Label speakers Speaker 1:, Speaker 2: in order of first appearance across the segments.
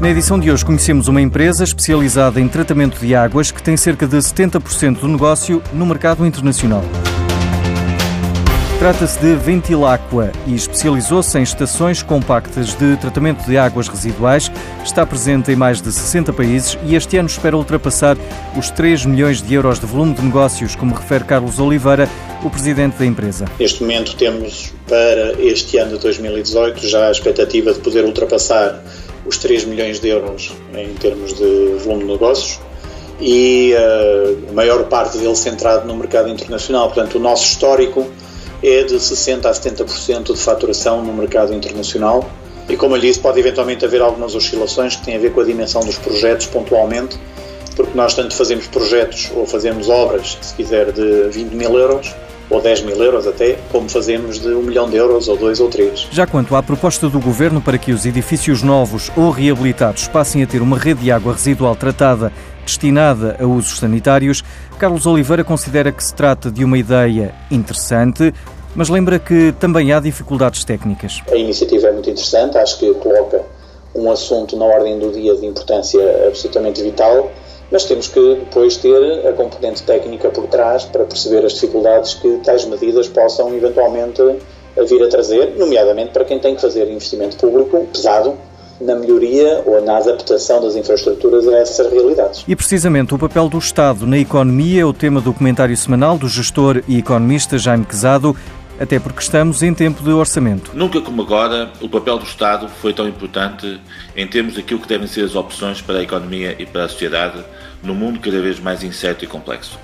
Speaker 1: Na edição de hoje conhecemos uma empresa especializada em tratamento de águas que tem cerca de 70% do negócio no mercado internacional. Trata-se de Ventilaqua e especializou-se em estações compactas de tratamento de águas residuais. Está presente em mais de 60 países e este ano espera ultrapassar os 3 milhões de euros de volume de negócios, como refere Carlos Oliveira, o presidente da empresa.
Speaker 2: Neste momento temos para este ano de 2018 já a expectativa de poder ultrapassar os 3 milhões de euros em termos de volume de negócios e uh, a maior parte dele centrado no mercado internacional. Portanto, o nosso histórico é de 60% a 70% de faturação no mercado internacional. E como eu disse, pode eventualmente haver algumas oscilações que têm a ver com a dimensão dos projetos pontualmente, porque nós tanto fazemos projetos ou fazemos obras, se quiser, de 20 mil euros, ou 10 mil euros até, como fazemos de 1 milhão de euros, ou 2 ou 3.
Speaker 1: Já quanto à proposta do Governo para que os edifícios novos ou reabilitados passem a ter uma rede de água residual tratada destinada a usos sanitários, Carlos Oliveira considera que se trata de uma ideia interessante, mas lembra que também há dificuldades técnicas.
Speaker 2: A iniciativa é muito interessante, acho que coloca um assunto na ordem do dia de importância absolutamente vital, mas temos que depois ter a componente técnica por trás para perceber as dificuldades que tais medidas possam eventualmente vir a trazer, nomeadamente para quem tem que fazer investimento público pesado na melhoria ou na adaptação das infraestruturas a essas realidades.
Speaker 1: E precisamente o papel do Estado na economia é o tema do comentário semanal do gestor e economista Jaime Quezado, até porque estamos em tempo de orçamento.
Speaker 3: Nunca como agora o papel do Estado foi tão importante em termos daquilo que devem ser as opções para a economia e para a sociedade num mundo cada vez mais incerto e complexo.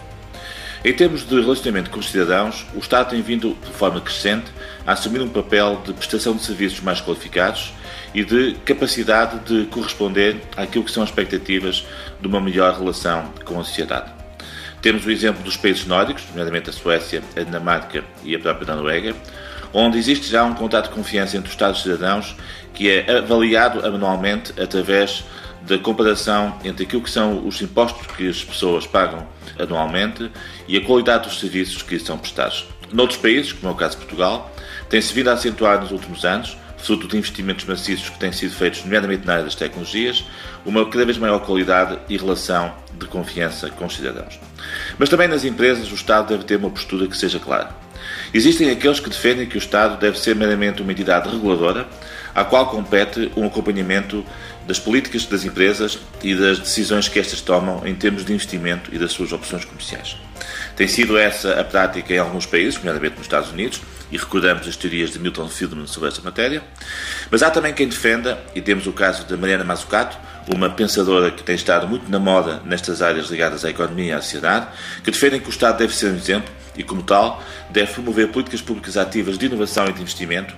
Speaker 3: Em termos de relacionamento com os cidadãos, o Estado tem vindo de forma crescente a assumir um papel de prestação de serviços mais qualificados e de capacidade de corresponder àquilo que são as expectativas de uma melhor relação com a sociedade. Temos o exemplo dos países nórdicos, nomeadamente a Suécia, a Dinamarca e a própria Noruega, onde existe já um contato de confiança entre os Estados cidadãos que é avaliado anualmente através da comparação entre aquilo que são os impostos que as pessoas pagam anualmente e a qualidade dos serviços que são prestados. Noutros países, como é o caso de Portugal, tem-se vindo a acentuar nos últimos anos, fruto de investimentos maciços que têm sido feitos, nomeadamente na área das tecnologias, uma cada vez maior qualidade e relação de confiança com os cidadãos. Mas também nas empresas, o Estado deve ter uma postura que seja clara. Existem aqueles que defendem que o Estado deve ser meramente uma entidade reguladora, à qual compete um acompanhamento das políticas das empresas e das decisões que estas tomam em termos de investimento e das suas opções comerciais. Tem sido essa a prática em alguns países, nomeadamente nos Estados Unidos, e recordamos as teorias de Milton Friedman sobre esta matéria. Mas há também quem defenda, e temos o caso da Mariana Mazzucato, uma pensadora que tem estado muito na moda nestas áreas ligadas à economia e à sociedade, que defendem que o Estado deve ser um exemplo e, como tal, deve promover políticas públicas ativas de inovação e de investimento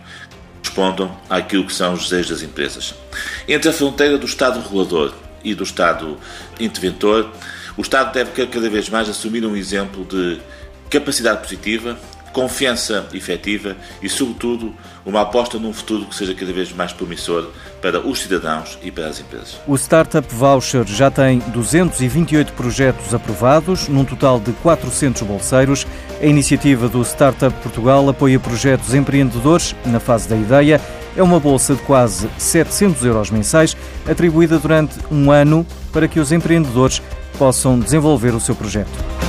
Speaker 3: que respondam àquilo que são os desejos das empresas. Entre a fronteira do Estado regulador e do Estado interventor, o Estado deve cada vez mais assumir um exemplo de capacidade positiva, confiança efetiva e, sobretudo, uma aposta num futuro que seja cada vez mais promissor para os cidadãos e para as empresas.
Speaker 1: O Startup Voucher já tem 228 projetos aprovados, num total de 400 bolseiros. A iniciativa do Startup Portugal apoia projetos empreendedores na fase da ideia. É uma bolsa de quase 700 euros mensais, atribuída durante um ano para que os empreendedores possam desenvolver o seu projeto.